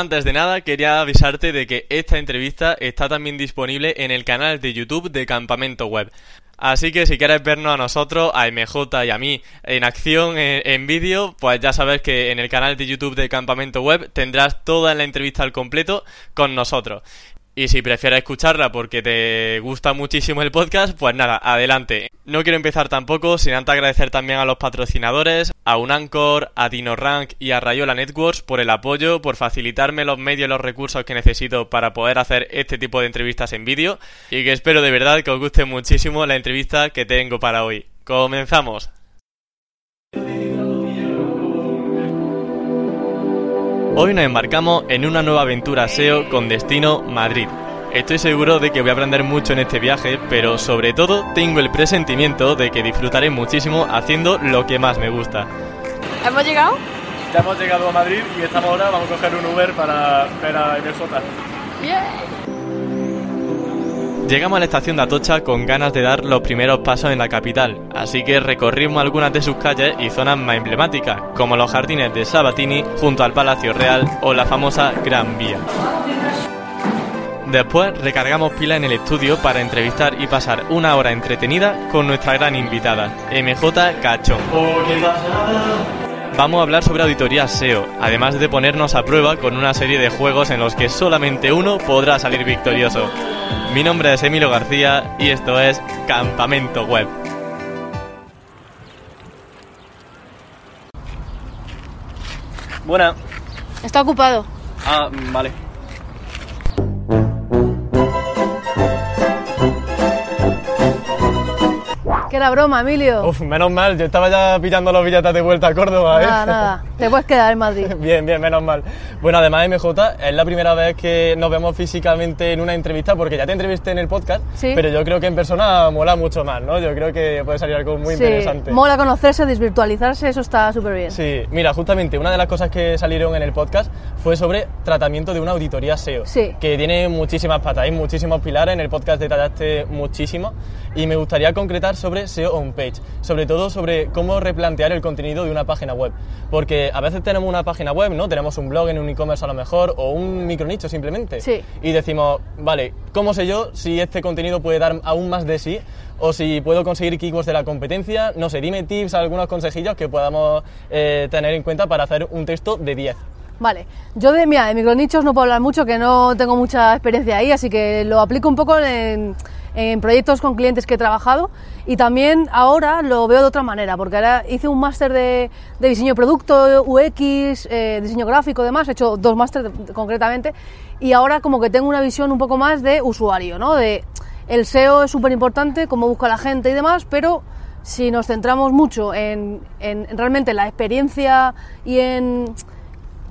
Antes de nada, quería avisarte de que esta entrevista está también disponible en el canal de YouTube de Campamento Web. Así que si quieres vernos a nosotros, a MJ y a mí en acción, en, en vídeo, pues ya sabes que en el canal de YouTube de Campamento Web tendrás toda la entrevista al completo con nosotros. Y si prefieres escucharla porque te gusta muchísimo el podcast, pues nada, adelante. No quiero empezar tampoco sin antes agradecer también a los patrocinadores, a Unancor, a DinoRank y a Rayola Networks por el apoyo, por facilitarme los medios y los recursos que necesito para poder hacer este tipo de entrevistas en vídeo y que espero de verdad que os guste muchísimo la entrevista que tengo para hoy. Comenzamos. Hoy nos embarcamos en una nueva aventura SEO con destino Madrid. Estoy seguro de que voy a aprender mucho en este viaje, pero sobre todo tengo el presentimiento de que disfrutaré muchísimo haciendo lo que más me gusta. ¿Hemos llegado? Ya hemos llegado a Madrid y estamos ahora, vamos a coger un Uber para ver a MJ. Llegamos a la estación de Atocha con ganas de dar los primeros pasos en la capital, así que recorrimos algunas de sus calles y zonas más emblemáticas, como los jardines de Sabatini junto al Palacio Real o la famosa Gran Vía. Después recargamos pila en el estudio para entrevistar y pasar una hora entretenida con nuestra gran invitada, MJ Cachón. Vamos a hablar sobre auditoría SEO, además de ponernos a prueba con una serie de juegos en los que solamente uno podrá salir victorioso. Mi nombre es Emilio García y esto es Campamento Web. Buena. Está ocupado. Ah, vale. Era broma, Emilio. Uf, menos mal, yo estaba ya pillando los billetes de vuelta a Córdoba, ¿eh? Nada, nada. Te puedes quedar en Madrid. Bien, bien, menos mal. Bueno, además MJ, es la primera vez que nos vemos físicamente en una entrevista, porque ya te entrevisté en el podcast, Sí. pero yo creo que en persona mola mucho más, ¿no? Yo creo que puede salir algo muy Sí, interesante. mola conocerse, desvirtualizarse, eso está súper bien. Sí, mira, justamente una de las cosas que salieron en el podcast fue sobre tratamiento de una auditoría SEO, Sí. que tiene muchísimas patas, hay muchísimos pilares, en el podcast detallaste muchísimo y me gustaría concretar sobre SEO on page, sobre todo sobre cómo replantear el contenido de una página web, porque a veces tenemos una página web, ¿no? Tenemos un blog en un e-commerce a lo mejor o un micronicho simplemente Sí. y decimos, vale, ¿cómo sé yo si este contenido puede dar aún más de sí? O si puedo conseguir keywords de la competencia, no sé, dime tips, algunos consejillos que podamos eh, tener en cuenta para hacer un texto de 10. Vale, yo de, mira, de micronichos no puedo hablar mucho, que no tengo mucha experiencia ahí, así que lo aplico un poco en, en proyectos con clientes que he trabajado y también ahora lo veo de otra manera, porque ahora hice un máster de, de diseño de producto, UX, eh, diseño gráfico demás, he hecho dos másteres concretamente y ahora como que tengo una visión un poco más de usuario, ¿no? De el SEO es súper importante, cómo busca la gente y demás, pero si nos centramos mucho en, en realmente la experiencia y en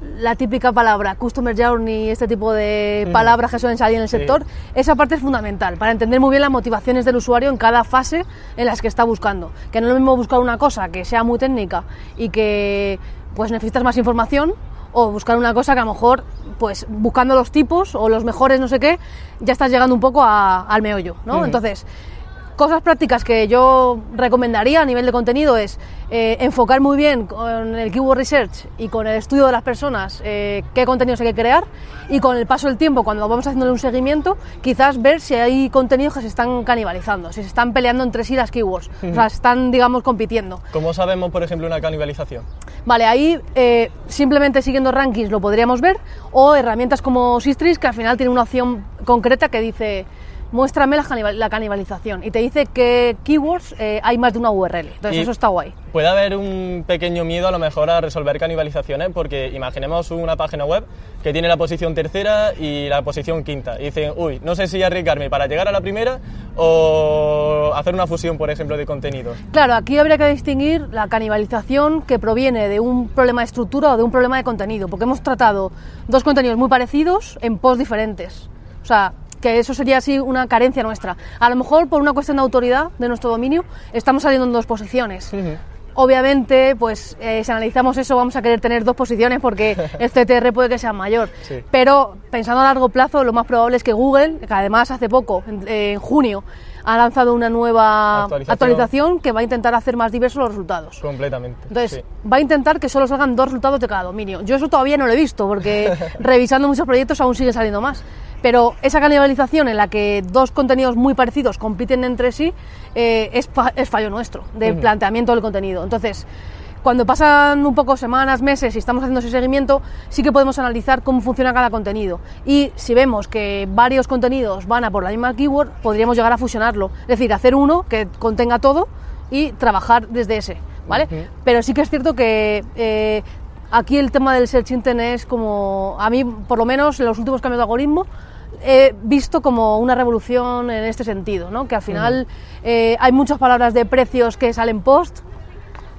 la típica palabra, customer journey, este tipo de palabras que suelen salir en el Sí. sector, esa parte es fundamental para entender muy bien las motivaciones del usuario en cada fase en las que está buscando. Que no es lo mismo buscar una cosa que sea muy técnica y que pues necesitas más información o buscar una cosa que a lo mejor pues buscando los tipos o los mejores no sé qué ya estás llegando un poco a- al meollo, ¿no? Entonces Cosas prácticas que yo recomendaría a nivel de contenido es eh, enfocar muy bien con el keyword research y con el estudio de las personas eh, qué contenidos hay que crear y con el paso del tiempo, cuando vamos haciéndole un seguimiento, quizás ver si hay contenidos que se están canibalizando, si se están peleando entre sí las keywords, o sea, están, digamos, compitiendo. ¿Cómo sabemos, por ejemplo, una canibalización? Vale, ahí eh, simplemente siguiendo rankings lo podríamos ver, o herramientas como Sistris, que al final tiene una opción concreta que dice muéstrame la, canibal- la canibalización y te dice qué keywords eh, hay más de una URL. Entonces Y- eso está guay. Puede haber un pequeño miedo a lo mejor a resolver canibalizaciones porque imaginemos una página web que tiene la posición tercera y la posición quinta y dicen, uy, no sé si arriesgarme para llegar a la primera o hacer una fusión, por ejemplo, de contenidos. Claro, aquí habría que distinguir la canibalización que proviene de un problema de estructura o de un problema de contenido, porque hemos tratado dos contenidos muy parecidos en posts diferentes. O sea, que eso sería así una carencia nuestra. A lo mejor por una cuestión de autoridad de nuestro dominio estamos saliendo en dos posiciones. Obviamente, pues eh, si analizamos eso vamos a querer tener dos posiciones porque el CTR puede que sea mayor. Sí. Pero pensando a largo plazo, lo más probable es que Google, que además hace poco, en, en junio, ha lanzado una nueva Actualización. actualización que va a intentar hacer más diversos los resultados. Completamente. Entonces, sí. va a intentar que solo salgan dos resultados de cada dominio. Yo eso todavía no lo he visto, porque revisando muchos proyectos aún sigue saliendo más. Pero esa canibalización en la que dos contenidos muy parecidos compiten entre sí eh, es, fa- es fallo nuestro, de Ujú. planteamiento del contenido. Entonces, cuando pasan un poco semanas, meses y estamos haciendo ese seguimiento, sí que podemos analizar cómo funciona cada contenido. Y si vemos que varios contenidos van a por la misma keyword, podríamos llegar a fusionarlo. Es decir, hacer uno que contenga todo y trabajar desde ese. ¿vale? Pero sí que es cierto que eh, aquí el tema del search intent es como, a mí por lo menos en los últimos cambios de algoritmo, he visto como una revolución en este sentido, ¿no? que al final eh, hay muchas palabras de precios que salen post,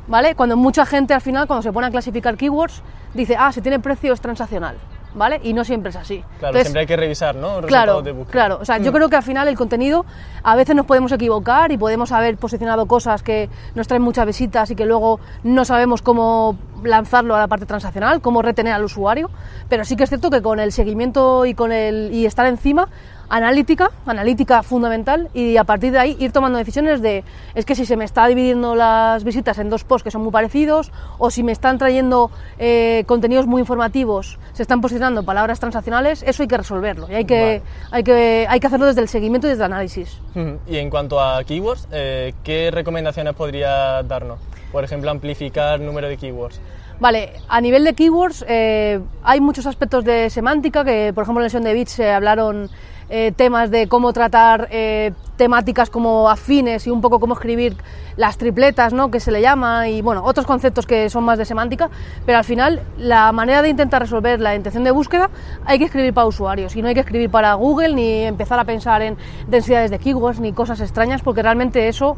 ¿vale? Cuando mucha gente al final, cuando se pone a clasificar keywords, dice, ah, si tiene precio es transaccional, ¿vale? Y no siempre es así. Claro, Entonces, siempre hay que revisar, ¿no? Claro, de claro. O sea, yo creo que al final el contenido a veces nos podemos equivocar y podemos haber posicionado cosas que nos traen muchas visitas y que luego no sabemos cómo lanzarlo a la parte transaccional, cómo retener al usuario. Pero sí que es cierto que con el seguimiento y con el y estar encima, analítica, analítica fundamental y a partir de ahí ir tomando decisiones de es que si se me está dividiendo las visitas en dos posts que son muy parecidos o si me están trayendo eh, contenidos muy informativos, se están posicionando palabras transaccionales, eso hay que resolverlo y hay que, hay que, hay que hacerlo desde el seguimiento y desde el análisis. Y en cuanto a keywords, eh, ¿qué recomendaciones podría darnos? Por ejemplo, amplificar número de keywords. Vale, a nivel de keywords eh, hay muchos aspectos de semántica que, por ejemplo, en la sesión de Bits se hablaron eh, temas de cómo tratar eh, temáticas como afines y un poco cómo escribir las tripletas, ¿no? que se le llama, y bueno, otros conceptos que son más de semántica, pero al final la manera de intentar resolver la intención de búsqueda hay que escribir para usuarios y no hay que escribir para Google ni empezar a pensar en densidades de keywords ni cosas extrañas porque realmente eso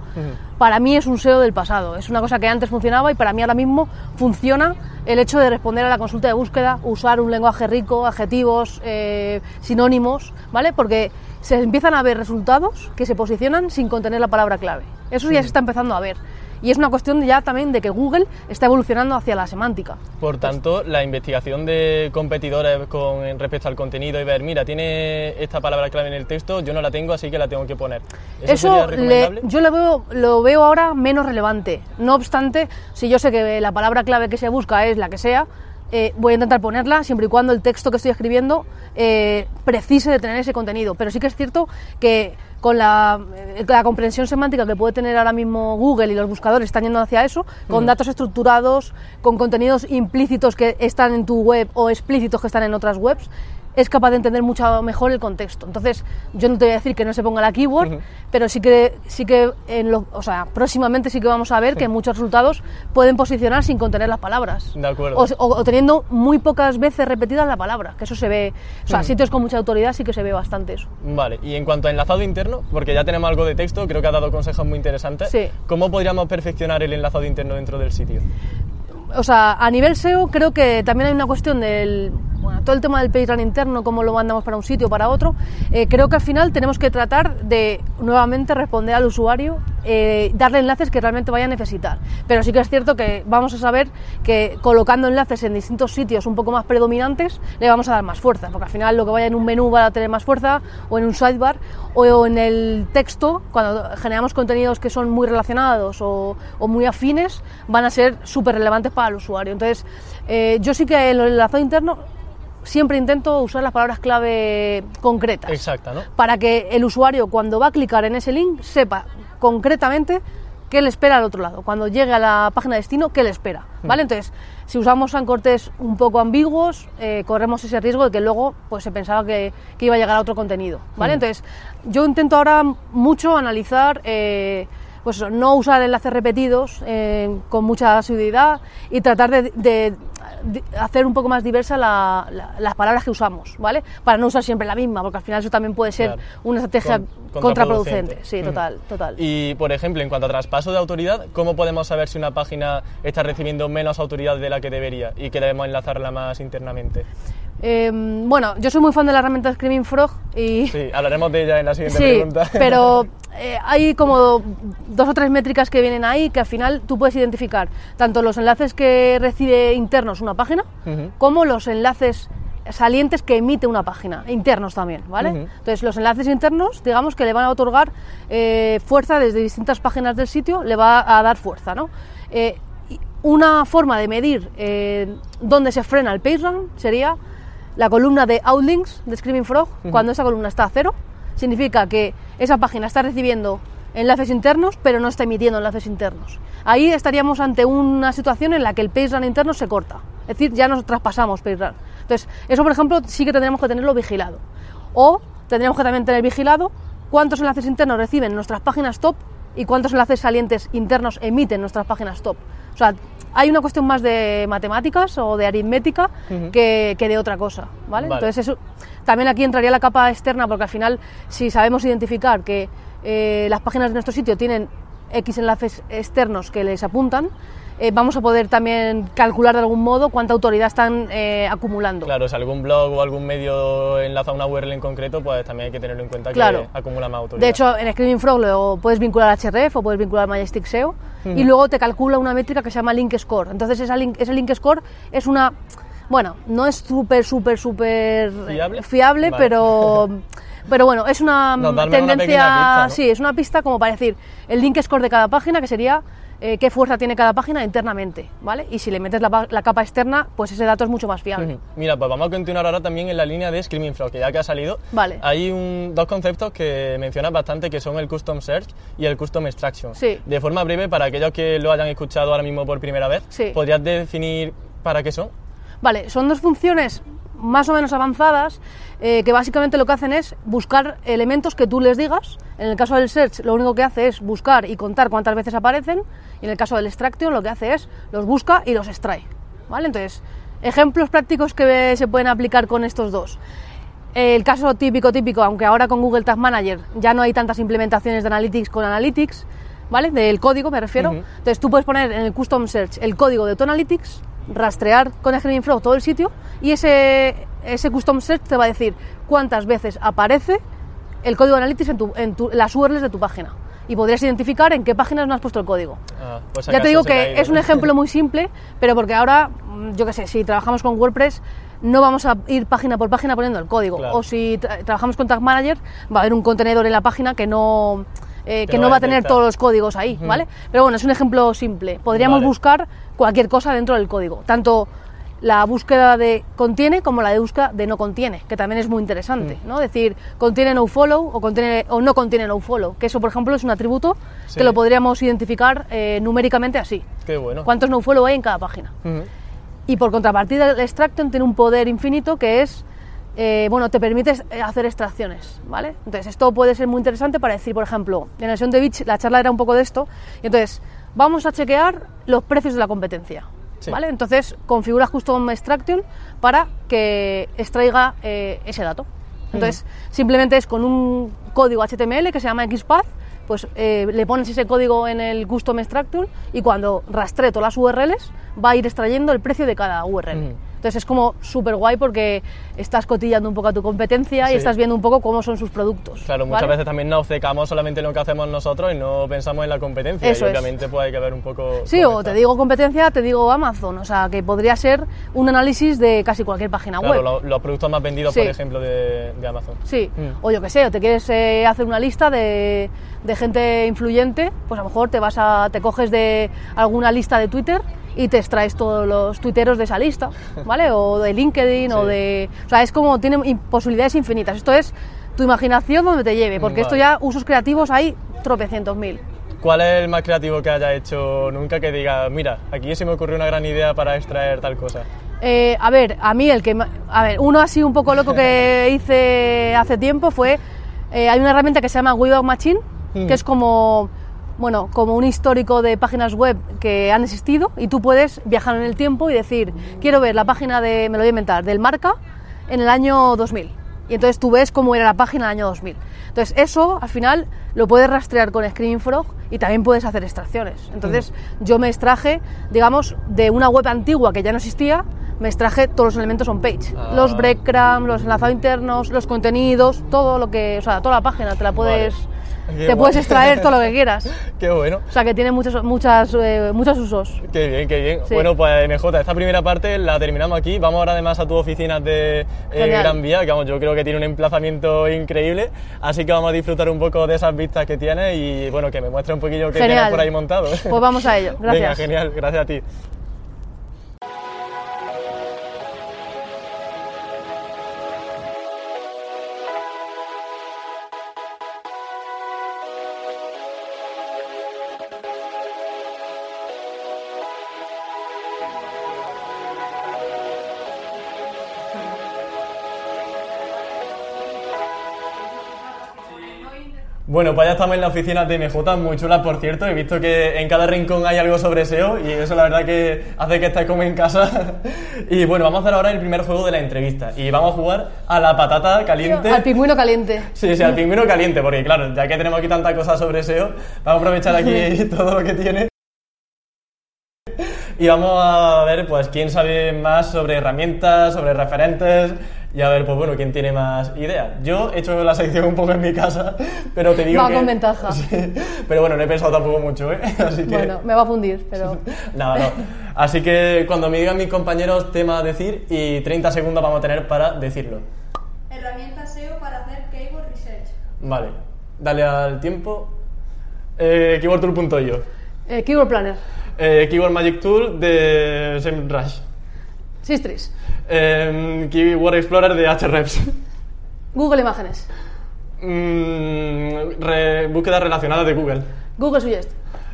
para mí es un SEO del pasado, es una cosa que antes funcionaba y para mí ahora mismo funciona el hecho de responder a la consulta de búsqueda, usar un lenguaje rico, adjetivos, eh, sinónimos, ¿vale? Porque se empiezan a ver resultados que se posicionan sin contener la palabra clave. Eso ya se está empezando a ver. Y es una cuestión ya también de que Google está evolucionando hacia la semántica. Por tanto, la investigación de competidores con respecto al contenido y ver, mira, tiene esta palabra clave en el texto, yo no la tengo, así que la tengo que poner. ¿Eso, Eso sería le- recomendable? yo lo veo, lo veo ahora menos relevante. No obstante, si yo sé que la palabra clave que se busca es la que sea, eh, voy a intentar ponerla siempre y cuando el texto que estoy escribiendo eh, precise de tener ese contenido. Pero sí que es cierto que con la, eh, la comprensión semántica que puede tener ahora mismo Google y los buscadores están yendo hacia eso, con datos estructurados, con contenidos implícitos que están en tu web o explícitos que están en otras webs, es capaz de entender mucho mejor el contexto. Entonces, yo no te voy a decir que no se ponga la keyword, pero sí que, sí que en lo, o sea, próximamente sí que vamos a ver que muchos resultados pueden posicionar sin contener las palabras. De acuerdo. O, o- o teniendo muy pocas veces repetidas la palabra, que eso se ve, o sea, sitios con mucha autoridad sí que se ve bastante eso. Vale, y en cuanto a enlazado interno, porque ya tenemos algo de texto, creo que ha dado consejos muy interesantes. Sí. ¿Cómo podríamos perfeccionar el enlazado interno dentro del sitio? o sea, a nivel SEO creo que también hay una cuestión del, bueno, todo el tema del PageRank interno, cómo lo mandamos para un sitio o para otro. Eh, creo que al final tenemos que tratar de nuevamente responder al usuario, eh, darle enlaces que realmente vaya a necesitar. Pero sí que es cierto que vamos a saber que colocando enlaces en distintos sitios un poco más predominantes le vamos a dar más fuerza, porque al final lo que vaya en un menú va a tener más fuerza, o en un sidebar, o en el texto, cuando generamos contenidos que son muy relacionados o, o muy afines, van a ser súper relevantes para el usuario. Entonces, eh, yo sí que el enlazado interno siempre intento usar las palabras clave concretas. Exacta, ¿no? Para que el usuario, cuando va a clicar en ese link, sepa concretamente qué le espera al otro lado. Cuando llegue a la página de destino, qué le espera. ¿Vale? Entonces, si usamos ancortes un poco ambiguos, eh, corremos ese riesgo de que luego pues, se pensaba que, que iba a llegar a otro contenido. ¿Vale? Entonces, yo intento ahora mucho analizar. eh, pues eso, no usar enlaces repetidos eh, con mucha asiduidad y tratar de hacer un poco más diversa la- la- las palabras que usamos, ¿vale? Para no usar siempre la misma, porque al final eso también puede ser Claro. una estrategia Con- contraproducente. Sí, Ujú. total, total. Y, por ejemplo, en cuanto a traspaso de autoridad, ¿cómo podemos saber si una página está recibiendo menos autoridad de la que debería y que debemos enlazarla más internamente? Eh, bueno, yo soy muy fan de la herramienta Screaming Frog y... Sí, hablaremos de ella en la siguiente Sí, pregunta. pero eh, hay como dos o tres métricas que vienen ahí que al final tú puedes identificar tanto los enlaces que recibe internos una página como los enlaces salientes que emite una página, internos también, ¿vale? Entonces, los enlaces internos, digamos que le van a otorgar eh, fuerza desde distintas páginas del sitio, le va a dar fuerza, ¿no? Eh, una forma de medir dónde se frena el PageRank sería la columna de Outlinks de Screaming Frog. Cuando esa columna está a cero, significa que esa página está recibiendo enlaces internos, pero no está emitiendo enlaces internos. Ahí estaríamos ante una situación en la que el PageRank interno se corta. Es decir, ya nos traspasamos PageRank. Entonces, eso, por ejemplo, sí que tendríamos que tenerlo vigilado. O tendríamos que también tener vigilado cuántos enlaces internos reciben nuestras páginas top y cuántos enlaces salientes internos emiten nuestras páginas top. O sea, hay una cuestión más de matemáticas o de aritmética que, que de otra cosa, ¿vale? Vale. Entonces eso, también aquí entraría la capa externa porque al final si sabemos identificar que eh, las páginas de nuestro sitio tienen X enlaces externos que les apuntan, eh, vamos a poder también calcular de algún modo cuánta autoridad están eh, acumulando. Claro, si algún blog o algún medio enlaza una URL en concreto, pues también hay que tenerlo en cuenta Claro. que acumula más autoridad. De hecho, en Screaming Frog lo puedes vincular a HRF o puedes vincular a Majestic SEO y luego te calcula una métrica que se llama Link Score. Entonces, esa link- ese Link Score es una. Bueno, no es súper, súper, súper ¿Fiable? Vale. pero. Pero bueno, es una Nos mm, una tendencia. pequeña pista, ¿no? Sí, es una pista como para decir el link score de cada página, que sería eh, qué fuerza tiene cada página internamente, ¿vale? Y si le metes la, la capa externa, pues ese dato es mucho más fiable. Mira, pues vamos a continuar ahora también en la línea de Screaming Frog, que ya que ha salido, Vale. hay un- dos conceptos que mencionas bastante, que son el Custom Search y el Custom Extraction. Sí. De forma breve, para aquellos que lo hayan escuchado ahora mismo por primera vez, Sí. ¿podrías definir para qué son? Vale, son dos funciones más o menos avanzadas eh, que básicamente lo que hacen es buscar elementos que tú les digas. En el caso del search lo único que hace es buscar y contar cuántas veces aparecen y en el caso del extraction lo que hace es los busca y los extrae. ¿Vale? Entonces, ejemplos prácticos que se pueden aplicar con estos dos. El caso típico, típico, aunque ahora con Google Tag Manager ya no hay tantas implementaciones de Analytics con Analytics, ¿vale? Del código me refiero. Ujú. Entonces tú puedes poner en el Custom Search el código de tu Analytics, rastrear con Screaming Frog todo el sitio y ese, ese Custom Search te va a decir cuántas veces aparece el código Analytics en, tu, en tu- las URLs de tu página. Y podrías identificar en qué páginas no has puesto el código. Ah, pues Ya te digo que es un ejemplo muy simple, pero porque ahora, mm, yo qué sé, si trabajamos con WordPress, no vamos a ir página por página poniendo el código. Claro. O si tra- trabajamos con Tag Manager, va a haber un contenedor en la página que no, eh, que no va a tener todos los códigos ahí, ¿vale? Pero bueno, es un ejemplo simple. Podríamos Vale. buscar cualquier cosa dentro del código, tanto la búsqueda de contiene como la de búsqueda de no contiene, que también es muy interesante, Mm. ¿no? Decir, contiene no follow o, contiene, o no contiene no follow, que eso, por ejemplo, es un atributo Sí. que lo podríamos identificar eh, numéricamente así. Qué bueno. ¿Cuántos nofollow hay en cada página? Y por contrapartida, el extraction tiene un poder infinito que es, eh, bueno, te permite eh, hacer extracciones, ¿vale? Entonces, esto puede ser muy interesante para decir, por ejemplo, en el Sound de Beach la charla era un poco de esto, y entonces, vamos a chequear los precios de la competencia, Sí. ¿vale? Entonces, configuras Custom Extraction para que extraiga eh, ese dato. Entonces, simplemente es con un código HTML que se llama XPath, pues eh, le pones ese código en el Custom Extraction y cuando rastree todas las URLs va a ir extrayendo el precio de cada URL. Entonces es como súper guay porque estás cotillando un poco a tu competencia Sí. y estás viendo un poco cómo son sus productos. Claro, muchas ¿vale? veces también nos obcecamos solamente en lo que hacemos nosotros y no pensamos en la competencia. Eso y es. obviamente pues hay que ver un poco. Sí, o está. te digo competencia, te digo Amazon, o sea, que podría ser un análisis de casi cualquier página Claro, web. lo- los productos más vendidos, Sí. por ejemplo, de, de Amazon. Sí, Mm. o yo que sé, o te quieres eh, hacer una lista de, de gente influyente, pues a lo mejor te vas a, te coges de alguna lista de Twitter y te extraes todos los tuiteros de esa lista, ¿vale? O de LinkedIn o de... O sea, es como, tiene posibilidades infinitas. Esto es tu imaginación donde te lleve, porque esto ya, usos creativos hay tropecientos mil. ¿Cuál es el más creativo que haya hecho nunca que diga, mira, aquí se me ocurrió una gran idea para extraer tal cosa? Eh, a ver, a mí el que... A ver, uno así un poco loco que hice hace tiempo fue... eh, hay una herramienta que se llama Webpack Machine, que es como... Bueno, como un histórico de páginas web que han existido y tú puedes viajar en el tiempo y decir, quiero ver la página de, me lo voy a inventar, del marca en el año 2000. Y entonces tú ves cómo era la página en el año 2000. Entonces eso al final lo puedes rastrear con Screaming Frog y también puedes hacer extracciones. Entonces yo me extraje, digamos, de una web antigua que ya no existía, me extraje todos los elementos on page. Ah. Los breadcrumbs, los enlazados internos, los contenidos, todo lo que, o sea, toda la página te la puedes... Vale. Qué te puedes extraer todo lo que quieras. Qué bueno. O sea, que tiene muchos, muchas, eh, muchos usos. Qué bien, qué bien. Sí. Bueno, pues MJ, esta primera parte la terminamos aquí. Vamos ahora además a tu oficina de eh. Gran Vía, que vamos, yo creo que tiene un emplazamiento increíble. Así que vamos a disfrutar un poco de esas vistas que tiene y bueno, que me muestre un poquillo qué tienes por ahí montado. Pues vamos a ello. Gracias. Venga, genial, gracias a ti. Bueno, pues ya estamos en la oficina de MJ, muy chula por cierto. He visto que en cada rincón hay algo sobre SEO y eso la verdad que hace que estés como en casa. Y bueno, vamos a hacer ahora el primer juego de la entrevista y vamos a jugar a la patata caliente. Al pingüino caliente. Sí, sí, al pingüino caliente, porque claro, ya que tenemos aquí tanta cosa sobre SEO, vamos a aprovechar aquí todo lo que tiene. Y vamos a ver, pues, quién sabe más sobre herramientas, sobre referentes, y a ver, pues bueno, quién tiene más ideas. Yo he hecho la sección un poco en mi casa, pero te digo Va que... con ventaja. Sí, pero bueno, no he pensado tampoco mucho, ¿eh? Así que... Bueno, me va a fundir, pero. Nada, no. Así que cuando me digan mis compañeros tema a decir, y 30 segundos vamos a tener para decirlo. Herramienta SEO para hacer keyword research. Vale, dale al tiempo. Eh, keywordtool.io. Eh, Keyword Planner. Eh, Keyword Magic Tool de SEMrush. Sistris. Eh, Keyword Explorer de Ahrefs. Google Imágenes. Mm, re- búsqueda relacionada de Google. Google Suggest.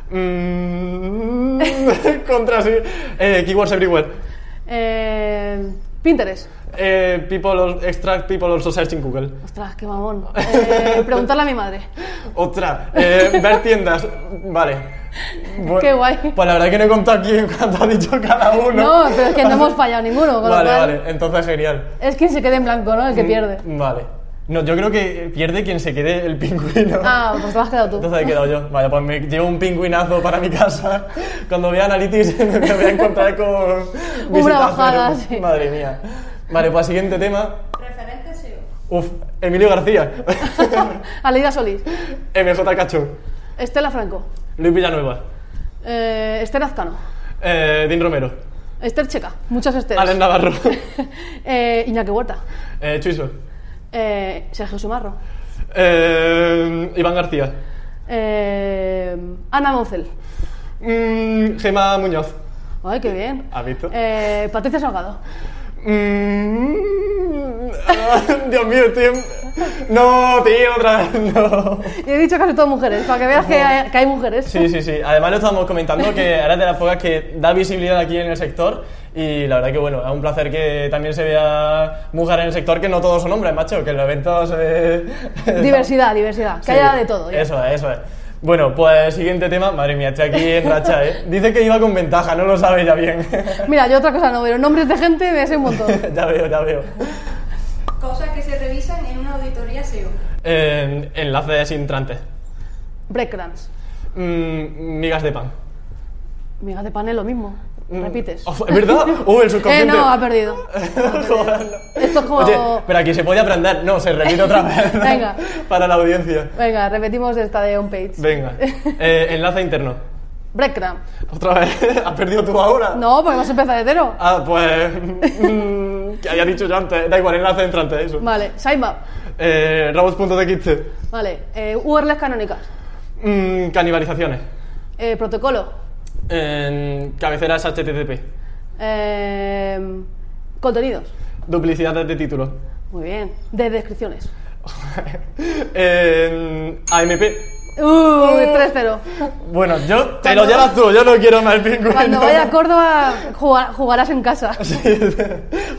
Mm, contra sí. Eh, keywords Everywhere. Eh, Pinterest. Eh, people, extract people also searching Google. Ostras, qué mamón. Eh, preguntarle a mi madre. Otra. Eh, ver tiendas. Vale. Qué guay. Pues la verdad que no he contado aquí cuánto ha dicho cada uno. No, pero es que no hemos fallado ninguno. Con lo Vale, cual, vale. Entonces genial. Es quien se quede en blanco, ¿no? El que pierde. Vale. No, yo creo que pierde quien se quede el pingüino. Ah, pues te lo has quedado tú. Entonces he quedado yo. Vaya, pues me llevo un pingüinazo para mi casa. Cuando vea Analytics me voy a encontrar con... visita bajada, cero. sí. Madre mía. Vale, pues siguiente tema. Referente SEO. Uf, Emilio García. Aleida Solís. MJ Cachón. Estela Franco. Luis Villanueva. Eh, Esther Azcano. Eh, Dean Romero. Esther Checa. Muchas Esteras. Alen Navarro. eh, Iñaki Huerta. Eh, Chuiso. Eh, Sergio Sumarro. Eh, Iván García. Eh, Ana Moncel. Mm, Gema Muñoz. Ay, qué bien. ¿Has visto? Eh, Patricia Salgado. Mm, ah, Dios mío, estoy en... No, tío, otra vez, no. Y he dicho casi todas mujeres, para que veas que hay, que hay mujeres. Sí, sí, sí. Además lo estábamos comentando que eres de las pocas que da visibilidad aquí en el sector y la verdad que bueno, es un placer que también se vea mujer en el sector, que no todos son hombres, macho, que en los eventos ve... Diversidad, diversidad. Que Sí, haya de todo. ya. Eso es, eso es. Bueno, pues siguiente tema. Madre mía, estoy aquí en racha, ¿eh? Dice que iba con ventaja, no lo sabe ya bien. Mira, yo otra cosa no, pero nombres de gente me sé un montón. ya veo, ya veo. Cosas que se revisan en una auditoría SEO. Eh, enlaces intrantes. Breadcrumbs. Mm, migas de pan. Migas de pan es lo mismo. Repites. Oh, ¿Es verdad? Oh, el eh, subconsciente. no, ha perdido. Joder, no. Esto es como- Oye, pero aquí se puede aprender. No, se repite otra vez. Venga. Para la audiencia. Venga, repetimos esta de on page. Venga. Eh, enlace interno. Breadcrumb. Otra vez. ¿Has perdido tú ahora? No, porque a empezar de cero. Ah, pues. mm, que había dicho yo antes. Da igual, enlace entrante, eso. Vale, sitemap. Eh, robots.txt. Vale, eh, URLs canónicas. Mm, canibalizaciones. Eh, protocolo. En cabeceras HTTP. Eh, contenidos. Duplicidades de títulos. Muy bien. De descripciones. AMP. Uh, 3-0. Bueno, yo te lo llevas tú, yo no quiero más pingüino. Cuando vaya a Córdoba jugar- jugarás en casa. Sí,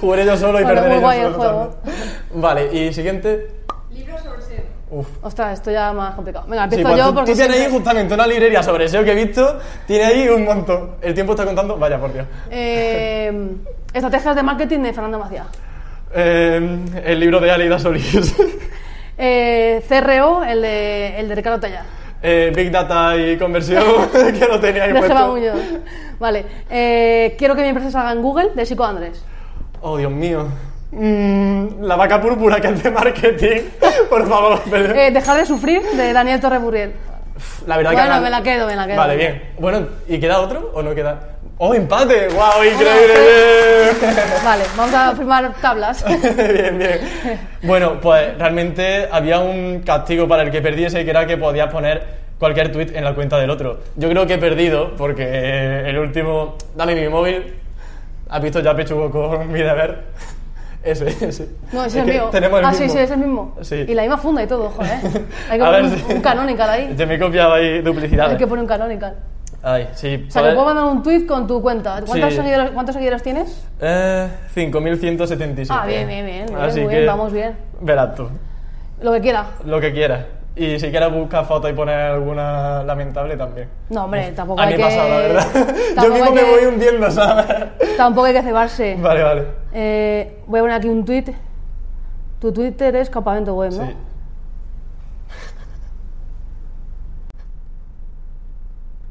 jugaré yo solo y Bueno, perderé muy yo solo el juego. también. Vale, y siguiente. Libros sobre SEO. Uf. Ostras, esto ya más complicado. Venga, Sí, empiezo pues yo tú, porque tú tienes ahí siempre- justamente una librería sobre SEO que he visto, tiene ahí un montón. El tiempo está contando, vaya por Dios. Eh, estrategias de marketing de Fernando Macías. Eh, el libro de Alida Solís. Eh, CRO, el de, el de Ricardo Tallar. Eh, Big Data y conversión, que lo tenía ahí puesto. Vale. Eh, quiero que mi empresa salga en Google, de Chico Andrés. Oh, Dios mío. Mm, la vaca púrpura que de marketing. Por favor. Eh, Dejar de sufrir, de Daniel Torre Burriel. La verdad Bueno, que. me la quedo, me la quedo. Vale, bien. Bueno, ¿y queda otro o no queda? ¡Oh, empate! ¡Wow! ¡Increíble! Vale, vamos a firmar tablas. bien, bien. Bueno, pues realmente había un castigo para el que perdiese, que era que podías poner cualquier tweet en la cuenta del otro. Yo creo que he perdido, porque el último. Dame mi móvil. ¿Has visto ya Pechugo con mi deber? Ese, ese. No, ese es, el mío. Tenemos el ah, mismo. sí, sí, es el mismo. Sí. Y la misma funda y todo, ¿eh? Hay que A poner ver, un, sí. un canonical ahí. Yo me he copiado ahí duplicidades. Hay que poner un canonical. Ay, sí. O sea, que puedo mandar un tweet con tu cuenta. ¿Cuántos, Sí. seguidores, ¿cuántos seguidores tienes? Eh, 5.177. Ah, bien, bien, bien, bien, Así muy que bien, vamos bien. Verás tú, Lo que quiera. lo que quieras. Y si quieres buscar fotos y poner alguna lamentable también. No, hombre, tampoco A hay mí que... me pasa, la verdad. Yo mismo me voy hundiendo, ¿sabes? Tampoco hay que cebarse. Vale, vale. Eh, voy a poner aquí un tweet. Tu Twitter es campamento web, ¿no? Sí.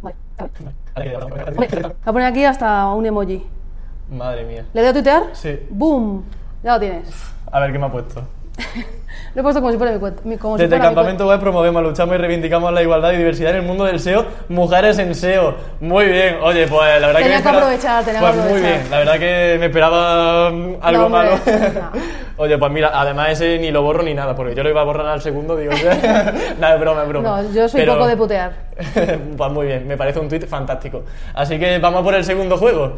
Vale. Vale, Voy a poner aquí hasta un emoji. Madre mía. ¿Le doy a tuitear? Sí. ¡Boom! Ya lo tienes. A ver qué me ha puesto. Lo he puesto como si fuera mi cuenta. Como si Desde el fuera mi Campamento Web promovemos, luchamos y reivindicamos la igualdad y diversidad en el mundo del SEO. Mujeres en SEO. Muy bien. Oye, pues la verdad que. Tenía que esperaba- aprovechar, tenía que Pues muy aprovechar. bien. La verdad que me esperaba mm, algo No, malo. no. Oye, pues mira, además ese ni lo borro ni nada, porque yo lo iba a borrar al segundo, digo. nada, es broma, es broma. No, yo soy Pero- poco de putear. pues muy bien, me parece un tweet fantástico. Así que vamos por el segundo juego.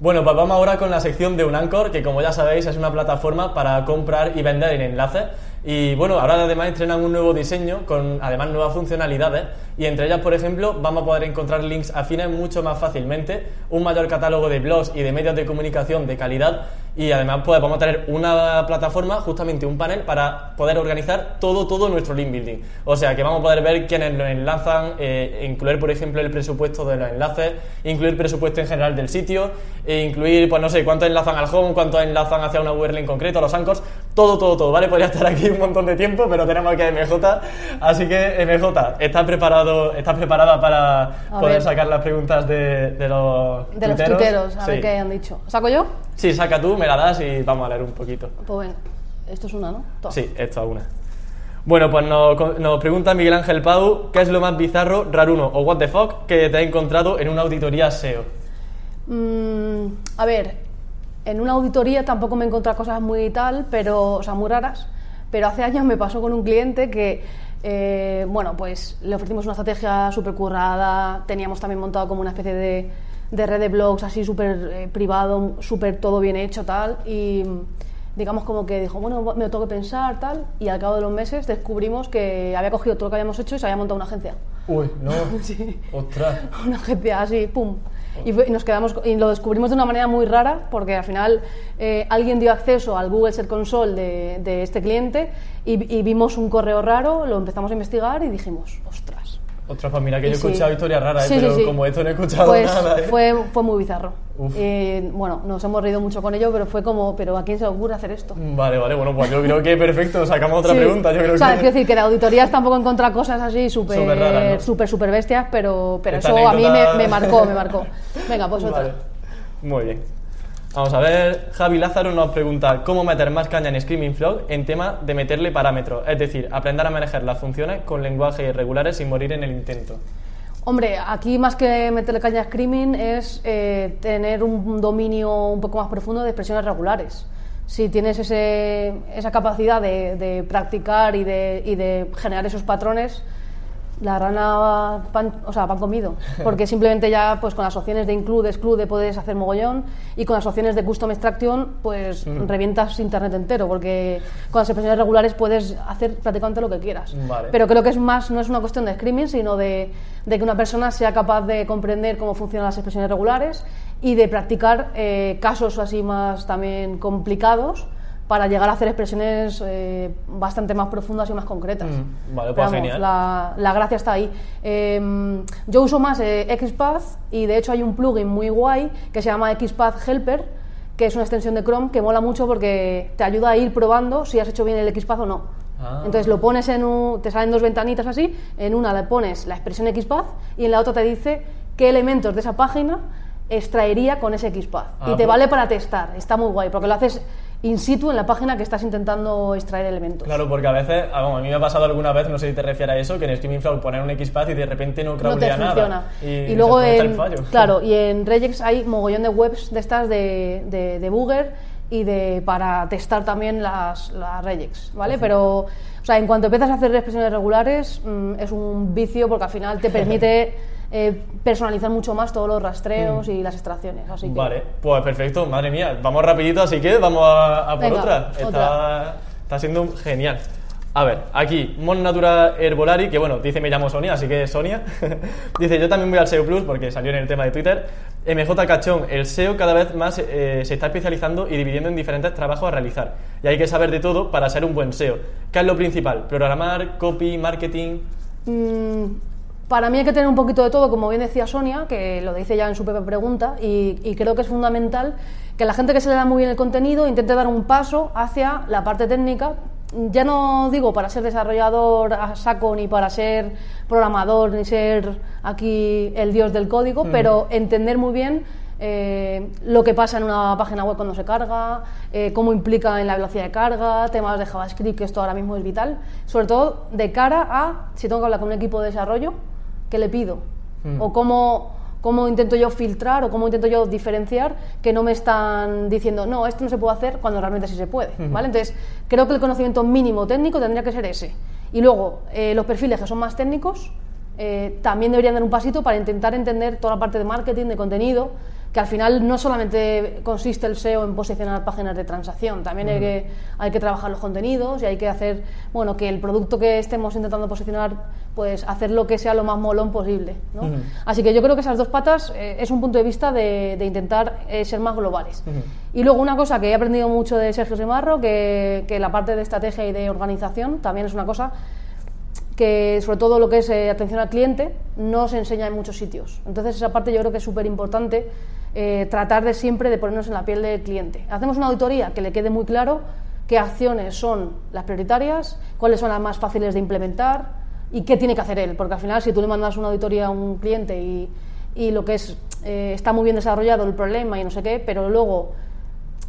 Bueno, pues vamos ahora con la sección de Unancor, que como ya sabéis es una plataforma para comprar y vender en enlaces. Y bueno, ahora además estrenan un nuevo diseño con además nuevas funcionalidades y entre ellas, por ejemplo, vamos a poder encontrar links afines mucho más fácilmente, un mayor catálogo de blogs y de medios de comunicación de calidad y además pues vamos a tener una plataforma, justamente un panel para poder organizar todo todo nuestro link building. O sea, que vamos a poder ver quiénes lo enlazan, eh, incluir por ejemplo el presupuesto de los enlaces, incluir presupuesto en general del sitio, e incluir pues no sé, cuántos enlazan al home, cuántos enlazan hacia una URL en concreto, los anchors, todo todo todo, ¿vale? Podría estar aquí un montón de tiempo, pero tenemos que MJ, así que MJ, ¿estás preparado, estás preparada para A poder ver. sacar las preguntas de, de los De los tuiteros? tuiteros, a ver Sí. qué han dicho. ¿Saco yo? Sí, saca tú, me la das y vamos a leer un poquito. Pues venga. Esto es una, ¿no? Toma. Sí, esto es una. Bueno, pues nos, nos pregunta Miguel Ángel Pau, ¿qué es lo más bizarro, raruno o what the fuck que te ha encontrado en una auditoría SEO? Mm, a ver, en una auditoría tampoco me he encontrado cosas muy tal, pero, o sea, muy raras, pero hace años me pasó con un cliente que, eh, bueno, pues le ofrecimos una estrategia súper currada, teníamos también montado como una especie de, de red de blogs así súper eh, privado, súper todo bien hecho, tal, y digamos como que dijo, bueno, me lo tengo que pensar, tal, y al cabo de los meses descubrimos que había cogido todo lo que habíamos hecho y se había montado una agencia. Uy, no. Sí. Ostras. una agencia así, pum. Y, nos quedamos y lo descubrimos de una manera muy rara porque al final eh, alguien dio acceso al Google Search Console de, de este cliente y, y vimos un correo raro, lo empezamos a investigar y dijimos, ostras. Pues mira que Y yo he sí. escuchado historias raras, ¿eh? Sí, pero sí. como esto no he escuchado Pues nada. ¿eh? fue, fue muy bizarro. Eh, bueno, nos hemos reído mucho con ello, pero fue como, ¿pero a quién se le ocurre hacer esto? Vale, vale, bueno, pues yo creo que perfecto, sacamos otra pregunta. Yo creo o sea, que... quiero decir que de auditorías tampoco he encontrado cosas así Súper súper raras, ¿no? súper súper bestias, pero, pero Esta eso a mí me, marcó, me marcó. Venga, pues otra. Vale. Muy bien. Vamos a ver, Javi Lázaro nos pregunta cómo meter más caña en Screaming Frog en tema de meterle parámetros, es decir, aprender a manejar las funciones con lenguajes irregulares sin morir en el intento. Hombre, aquí más que meterle caña a Screaming es eh, tener un dominio un poco más profundo de expresiones regulares. Si tienes ese, esa capacidad de, de practicar y de, y de generar esos patrones, la rana pan, o sea, pan comido. Porque simplemente ya pues con las opciones de include, exclude puedes hacer mogollón y con las opciones de custom extraction pues revientas internet entero porque con las expresiones regulares puedes hacer prácticamente lo que quieras. Vale. Pero creo que es más, no es una cuestión de screaming, sino de, de que una persona sea capaz de comprender cómo funcionan las expresiones regulares y de practicar eh, casos así más también complicados para llegar a hacer expresiones eh, bastante más profundas y más concretas. Mm, vale, Pero pues vamos, genial. La, la gracia está ahí. Eh, yo uso más eh, XPath y de hecho hay un plugin muy guay que se llama XPath Helper, que es una extensión de Chrome que mola mucho porque te ayuda a ir probando si has hecho bien el XPath o no. Ah. Entonces lo pones en un, te salen dos ventanitas así, en una le pones la expresión XPath y en la otra te dice qué elementos de esa página extraería con ese XPath. Ah, y te pues- vale para testar, está muy guay, porque lo haces in situ en la página que estás intentando extraer elementos. Claro, porque a veces, ah, bueno, a mí me ha pasado alguna vez, no sé si te refieres a eso, que en Screaming Frog poner un XPath y de repente no no te crawlea funciona. nada. Y, luego, se puede en, fallo. claro, y en Regex hay mogollón de webs de estas de, de, de Booger y de para testar también las, las Regex, ¿vale? Pero, o sea, en cuanto empiezas a hacer expresiones regulares, mm, es un vicio porque al final te permite eh, personalizar mucho más todos los rastreos y las extracciones. Así que, Mm. Vale, pues perfecto, madre mía, vamos rapidito, así que vamos a, a por Venga, otra. Está, otra. está siendo genial. A ver, aquí, Mon Natura Herbolari, que bueno, dice me llamo Sonia, así que Sonia. dice, yo también voy al SEO Plus, porque salió en el tema de Twitter. MJ Cachón, el SEO cada vez más eh, se está especializando y dividiendo en diferentes trabajos a realizar. Y hay que saber de todo para ser un buen SEO. ¿Qué es lo principal? Programar, copy, marketing... Mm, para mí hay que tener un poquito de todo, como bien decía Sonia, que lo dice ya en su propia pregunta, y, y creo que es fundamental que la gente que se le da muy bien el contenido intente dar un paso hacia la parte técnica. Ya no digo para ser desarrollador a saco, ni para ser programador, ni ser aquí el dios del código, pero entender muy bien eh, lo que pasa en una página web cuando se carga, eh, cómo implica en la velocidad de carga, temas de JavaScript, que esto ahora mismo es vital, sobre todo de cara a, si tengo que hablar con un equipo de desarrollo, ¿qué le pido? O cómo, cómo intento yo filtrar o cómo intento yo diferenciar que no me están diciendo, no, esto no se puede hacer cuando realmente sí se puede. ¿vale? Entonces, creo que el conocimiento mínimo técnico tendría que ser ese. Y luego, eh, los perfiles que son más técnicos, eh, también deberían dar un pasito para intentar entender toda la parte de marketing, de contenido, que al final no solamente consiste el SEO en posicionar páginas de transacción, también hay, que, hay que trabajar los contenidos y hay que hacer, bueno, que el producto que estemos intentando posicionar, pues hacer lo que sea lo más molón posible. ¿no? Así que yo creo que esas dos patas eh, es un punto de vista de, de intentar eh, ser más globales. Y luego una cosa que he aprendido mucho de Sergio Simarro, que, que la parte de estrategia y de organización también es una cosa que sobre todo lo que es eh, atención al cliente no se enseña en muchos sitios. Entonces esa parte yo creo que es súper importante eh, tratar de siempre de ponernos en la piel del cliente. Hacemos una auditoría que le quede muy claro qué acciones son las prioritarias, cuáles son las más fáciles de implementar y qué tiene que hacer él, porque al final si tú le mandas una auditoría a un cliente y, y lo que es eh, está muy bien desarrollado el problema y no sé qué, pero luego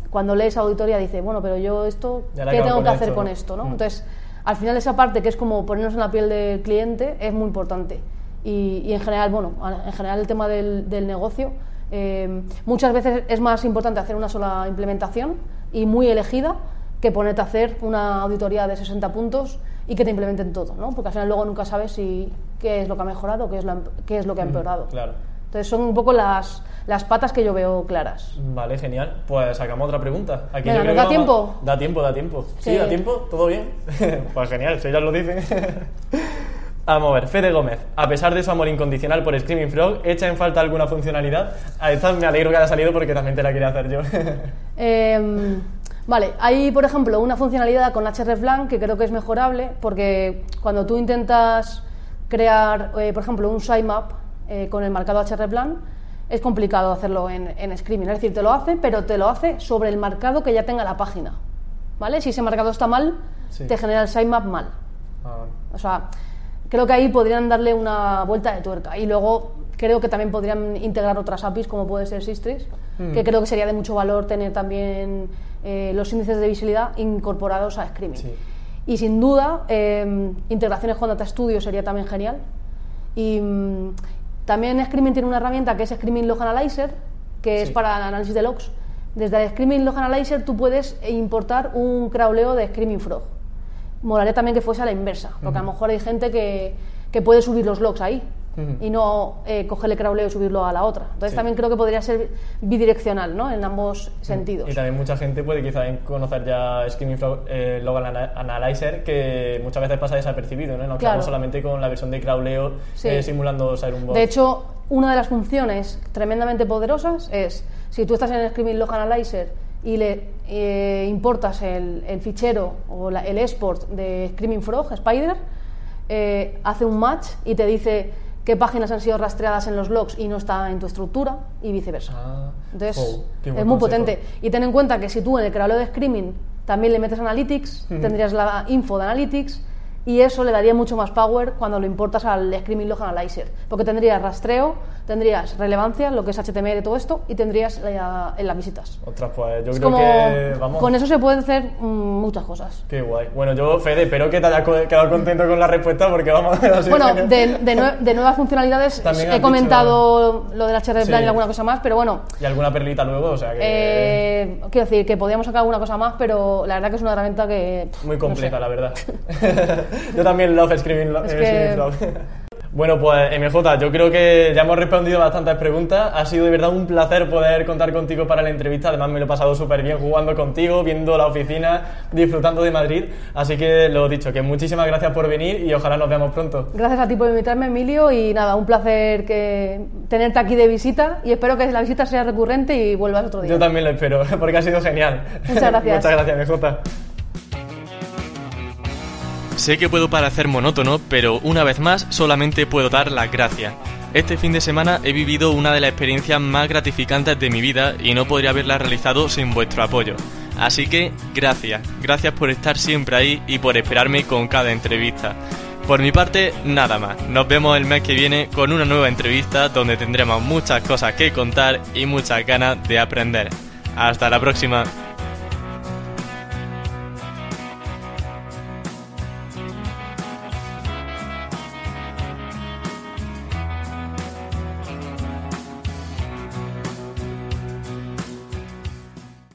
cuando lees auditoría dice, bueno, pero yo esto, ¿qué tengo que hacer esto, con no? esto? ¿no? Mm. Entonces, al final esa parte que es como ponernos en la piel del cliente es muy importante. Y, y en general, bueno, en general el tema del, del negocio, eh, muchas veces es más importante hacer una sola implementación y muy elegida que ponerte a hacer una auditoría de 60 puntos y que te implementen todo, ¿no? Porque al final luego nunca sabes si qué es lo que ha mejorado o qué es lo, qué es lo que ha empeorado. Claro. Entonces son un poco las, las patas que yo veo claras. Vale, genial. Pues sacamos otra pregunta. Aquí Venga, yo creo ¿nos que da vamos- tiempo? Da tiempo, da tiempo. Sí, Sí. da tiempo, todo bien. pues genial, si ellas lo dicen. A ver, Fede Gómez, a pesar de su amor incondicional por Screaming Frog, ¿echa en falta alguna funcionalidad? A esta me alegro que haya salido porque también te la quería hacer yo. Eh, vale, hay por ejemplo una funcionalidad con hreflang que creo que es mejorable porque cuando tú intentas crear, eh, por ejemplo, un sitemap eh, con el marcado hreflang, es complicado hacerlo en, en Screaming. Es decir, te lo hace, pero te lo hace sobre el marcado que ya tenga la página. ¿Vale? Si ese marcado está mal, Sí. te genera el sitemap mal. Ah, O sea, creo que ahí podrían darle una vuelta de tuerca. Y luego creo que también podrían integrar otras APIs, como puede ser Sistris, que creo que sería de mucho valor tener también eh, los índices de visibilidad incorporados a Screaming. Sí. Y sin duda, eh, integraciones con Data Studio sería también genial. Y mm, también Screaming tiene una herramienta que es Screaming Log Analyzer, que es Sí. para el análisis de logs. Desde Screaming Log Analyzer tú puedes importar un crawleo de Screaming Frog. Molaría también que fuese a la inversa, porque a lo mejor hay gente que, que puede subir los logs ahí y no eh, cogerle crawleo y subirlo a la otra. Entonces Sí. también creo que podría ser bidireccional, ¿no? En ambos sentidos. Y también mucha gente puede quizá conocer ya Screaming Frog eh, Log Ana- Analyzer, que muchas veces pasa desapercibido, ¿no? Nos Claro. solamente con la versión de crawleo Sí. eh, simulando ser un bot. De hecho, una de las funciones tremendamente poderosas es, si tú estás en el Screaming Log Analyzer y le eh, importas el, el fichero o la- el export de Screaming Frog, Spider, eh, hace un match y te dice qué páginas han sido rastreadas en los logs y no está en tu estructura y viceversa. Ah, Entonces, oh, es muy consejo. potente. Y ten en cuenta que si tú en el crawleo de Screaming también le metes Analytics, tendrías la info de Analytics, y eso le daría mucho más power cuando lo importas al Screaming Log Analyzer, porque tendrías rastreo, tendrías relevancia, lo que es HTML y todo esto, y tendrías la- en las visitas. Ostras, pues yo Es creo como, que vamos. con eso se pueden hacer mm, muchas cosas. Qué guay. Bueno, yo, Fede, espero que te hayas quedado contento con la respuesta porque vamos a Bueno, de, de nue- de nuevas funcionalidades También he dicho- comentado lo del HR Plan Sí. y alguna cosa más, pero bueno, Y alguna perlita luego, o sea que. eh, quiero decir que podríamos sacar alguna cosa más, pero la verdad que es una herramienta que... pff, Muy no completa, sé. la verdad. yo también love Screaming, lo- Es eh, que- Frog. Bueno, pues MJ, yo creo que ya hemos respondido bastantes preguntas. Ha sido de verdad un placer poder contar contigo para la entrevista. Además, me lo he pasado súper bien jugando contigo, viendo la oficina, disfrutando de Madrid. Así que lo dicho, que muchísimas gracias por venir y ojalá nos veamos pronto. Gracias a ti por invitarme, Emilio, y nada, un placer que tenerte aquí de visita y espero que la visita sea recurrente y vuelvas otro día. Yo también lo espero, porque ha sido genial. Muchas gracias. Muchas gracias, MJ. Sé que puedo parecer monótono, pero una vez más solamente puedo dar las gracias. Este fin de semana he vivido una de las experiencias más gratificantes de mi vida y no podría haberla realizado sin vuestro apoyo. Así que gracias, gracias por estar siempre ahí y por esperarme con cada entrevista. Por mi parte, nada más. Nos vemos el mes que viene con una nueva entrevista donde tendremos muchas cosas que contar y muchas ganas de aprender. Hasta la próxima.